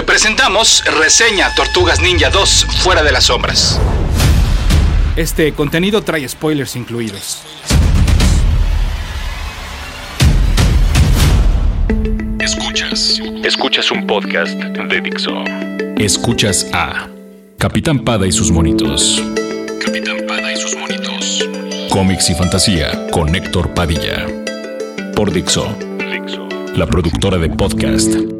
Hoy presentamos Reseña Tortugas Ninja 2 Fuera de las Sombras. Este contenido trae spoilers incluidos. Escuchas. Escuchas un podcast de Dixo. Escuchas a Capitán Pada y sus monitos. Capitán Pada y sus monitos. Cómics y fantasía con Héctor Padilla. Por Dixo. La productora de podcast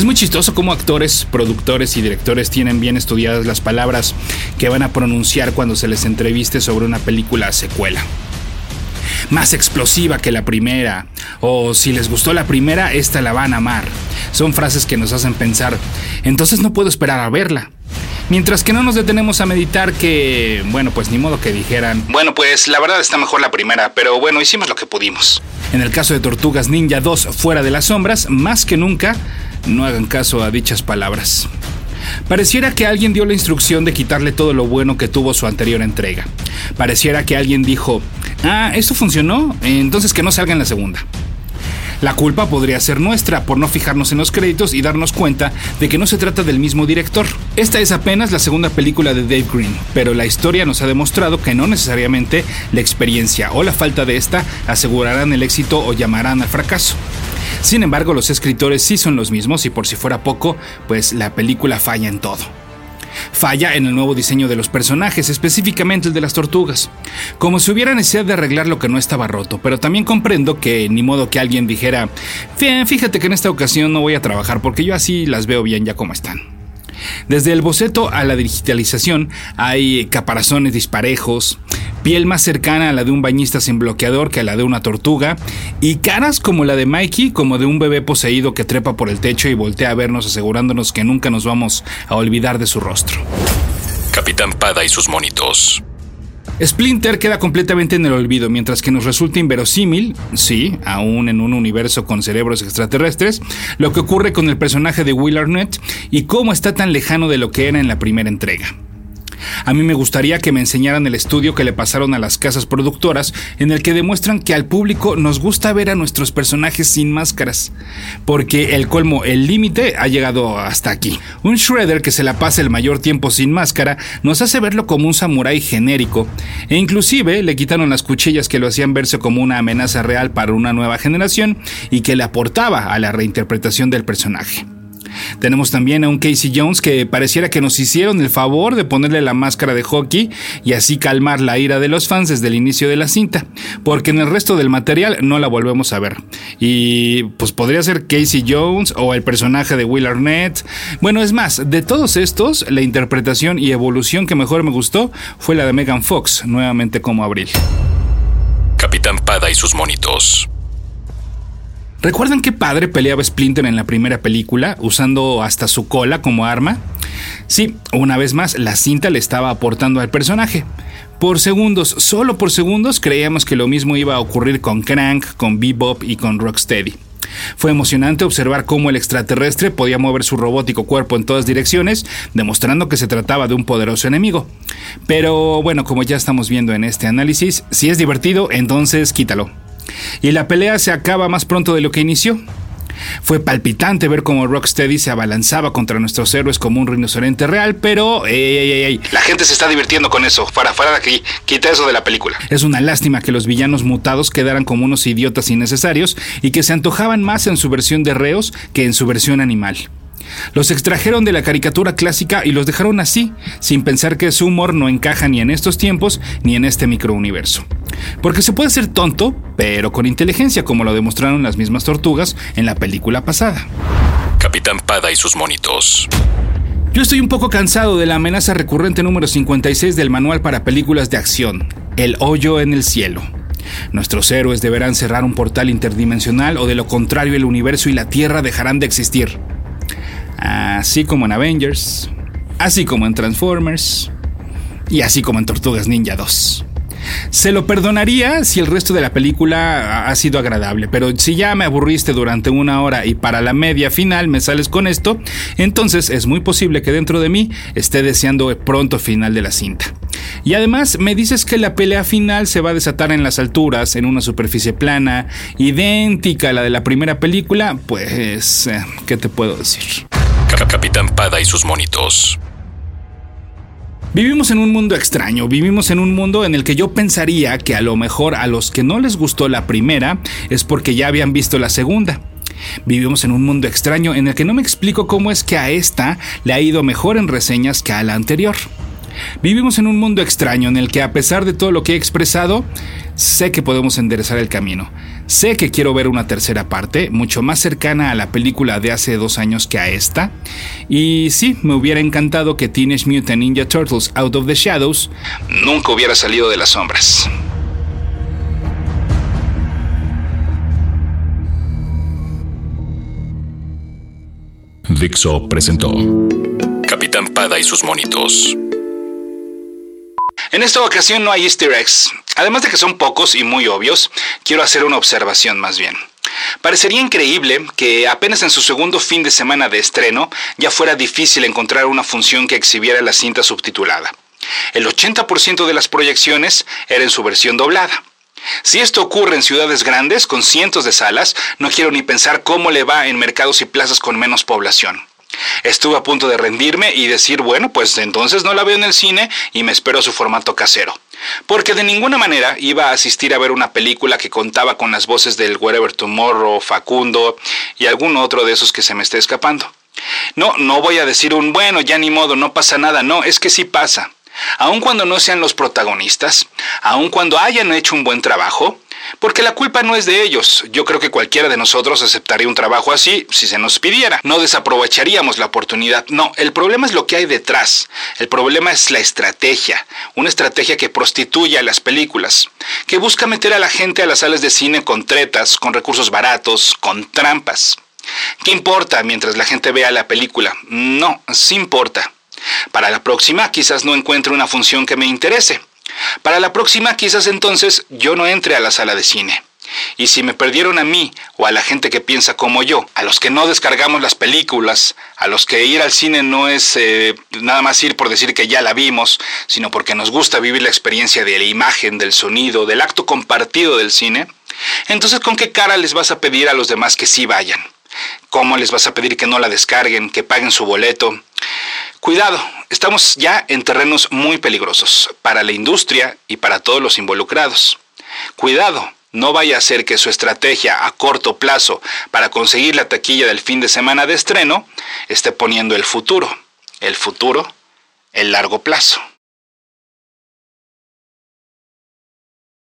Es muy chistoso cómo actores, productores y directores tienen bien estudiadas las palabras que van a pronunciar cuando se les entreviste sobre una película secuela. Más explosiva que la primera, o si les gustó la primera, esta la van a amar. Son frases que nos hacen pensar, entonces no puedo esperar a verla. Mientras que no nos detenemos a meditar que, bueno, pues ni modo que dijeran, bueno, pues la verdad está mejor la primera, pero bueno, hicimos lo que pudimos. En el caso de Tortugas Ninja 2 fuera de las sombras, más que nunca, no hagan caso a dichas palabras. Pareciera que alguien dio la instrucción de quitarle todo lo bueno que tuvo su anterior entrega. Pareciera que alguien dijo, ah, esto funcionó, entonces que no salga en la segunda. La culpa podría ser nuestra por no fijarnos en los créditos y darnos cuenta de que no se trata del mismo director. Esta es apenas la segunda película de Dave Green, pero la historia nos ha demostrado que no necesariamente la experiencia o la falta de esta asegurarán el éxito o llamarán al fracaso. Sin embargo, los escritores sí son los mismos y por si fuera poco, pues la película falla en todo. Falla en el nuevo diseño de los personajes, específicamente el de las tortugas. Como si hubiera necesidad de arreglar lo que no estaba roto, pero también comprendo que ni modo que alguien dijera, fíjate que en esta ocasión no voy a trabajar porque yo así las veo bien ya como están. Desde el boceto a la digitalización hay caparazones disparejos, piel más cercana a la de un bañista sin bloqueador que a la de una tortuga, y caras como la de Mikey, como de un bebé poseído que trepa por el techo y voltea a vernos asegurándonos que nunca nos vamos a olvidar de su rostro. Capitán Pada y sus monitos. Splinter queda completamente en el olvido, mientras que nos resulta inverosímil, sí, aún en un universo con cerebros extraterrestres, lo que ocurre con el personaje de Will Arnett y cómo está tan lejano de lo que era en la primera entrega. A mí me gustaría que me enseñaran el estudio que le pasaron a las casas productoras en el que demuestran que al público nos gusta ver a nuestros personajes sin máscaras, porque el colmo, el límite ha llegado hasta aquí. Un Shredder que se la pasa el mayor tiempo sin máscara nos hace verlo como un samurái genérico, e inclusive le quitaron las cuchillas que lo hacían verse como una amenaza real para una nueva generación y que le aportaba a la reinterpretación del personaje. Tenemos también a un Casey Jones que pareciera que nos hicieron el favor de ponerle la máscara de hockey y así calmar la ira de los fans desde el inicio de la cinta, porque en el resto del material no la volvemos a ver. Y pues podría ser Casey Jones o el personaje de Will Arnett. Bueno, es más, de todos estos, la interpretación y evolución que mejor me gustó fue la de Megan Fox, nuevamente como Abril. Capitán Pada y sus monitos. ¿Recuerdan qué padre peleaba Splinter en la primera película, usando hasta su cola como arma? Sí, una vez más, la cinta le estaba aportando al personaje. Por segundos, solo por segundos, creíamos que lo mismo iba a ocurrir con Crank, con Bebop y con Rocksteady. Fue emocionante observar cómo el extraterrestre podía mover su robótico cuerpo en todas direcciones, demostrando que se trataba de un poderoso enemigo. Pero bueno, como ya estamos viendo en este análisis, si es divertido, entonces quítalo y la pelea se acaba más pronto de lo que inició. Fue palpitante ver cómo Rocksteady se abalanzaba contra nuestros héroes como un rinoceronte real, pero la gente se está divirtiendo con eso. Para, de aquí, quita eso de la película. Es una lástima que los villanos mutados quedaran como unos idiotas innecesarios y que se antojaban más en su versión de reos que en su versión animal. Los extrajeron de la caricatura clásica y los dejaron así, sin pensar que su humor no encaja ni en estos tiempos ni en este microuniverso. Porque se puede ser tonto, pero con inteligencia, como lo demostraron las mismas tortugas en la película pasada. Capitán Pada y sus monitos. Yo estoy un poco cansado de la amenaza recurrente número 56 del manual para películas de acción, el hoyo en el cielo. Nuestros héroes deberán cerrar un portal interdimensional o de lo contrario el universo y la Tierra dejarán de existir. Así como en Avengers, así como en Transformers y así como en Tortugas Ninja 2. Se lo perdonaría si el resto de la película ha sido agradable, pero si ya me aburriste durante una hora y para la media final me sales con esto, entonces es muy posible que dentro de mí esté deseando pronto final de la cinta. Y además me dices que la pelea final se va a desatar en las alturas, en una superficie plana, idéntica a la de la primera película, pues, eh, ¿qué te puedo decir? Capitán Pada y sus monitos. Vivimos en un mundo extraño, vivimos en un mundo en el que yo pensaría que a lo mejor a los que no les gustó la primera es porque ya habían visto la segunda. Vivimos en un mundo extraño en el que no me explico cómo es que a esta le ha ido mejor en reseñas que a la anterior. Vivimos en un mundo extraño en el que a pesar de todo lo que he expresado, sé que podemos enderezar el camino. Sé que quiero ver una tercera parte, mucho más cercana a la película de hace dos años que a esta. Y sí, me hubiera encantado que Teenage Mutant Ninja Turtles Out of the Shadows nunca hubiera salido de las sombras. Dixo presentó Capitán Pada y sus monitos. En esta ocasión no hay easter eggs. Además de que son pocos y muy obvios, quiero hacer una observación más bien. Parecería increíble que apenas en su segundo fin de semana de estreno ya fuera difícil encontrar una función que exhibiera la cinta subtitulada. El 80% de las proyecciones era en su versión doblada. Si esto ocurre en ciudades grandes con cientos de salas, no quiero ni pensar cómo le va en mercados y plazas con menos población. Estuve a punto de rendirme y decir, bueno, pues entonces no la veo en el cine y me espero su formato casero. Porque de ninguna manera iba a asistir a ver una película que contaba con las voces del Wherever Tomorrow, Facundo y algún otro de esos que se me esté escapando. No, no voy a decir un bueno, ya ni modo, no pasa nada, no, es que sí pasa. Aun cuando no sean los protagonistas, aun cuando hayan hecho un buen trabajo, porque la culpa no es de ellos. Yo creo que cualquiera de nosotros aceptaría un trabajo así si se nos pidiera. No desaprovecharíamos la oportunidad. No, el problema es lo que hay detrás. El problema es la estrategia. Una estrategia que prostituye a las películas. Que busca meter a la gente a las salas de cine con tretas, con recursos baratos, con trampas. ¿Qué importa mientras la gente vea la película? No, sí importa. Para la próxima quizás no encuentre una función que me interese. Para la próxima quizás entonces yo no entre a la sala de cine. Y si me perdieron a mí o a la gente que piensa como yo, a los que no descargamos las películas, a los que ir al cine no es eh, nada más ir por decir que ya la vimos, sino porque nos gusta vivir la experiencia de la imagen, del sonido, del acto compartido del cine, entonces ¿con qué cara les vas a pedir a los demás que sí vayan? ¿Cómo les vas a pedir que no la descarguen, que paguen su boleto? Cuidado, estamos ya en terrenos muy peligrosos para la industria y para todos los involucrados. Cuidado, no vaya a ser que su estrategia a corto plazo para conseguir la taquilla del fin de semana de estreno esté poniendo el futuro, el futuro, el largo plazo.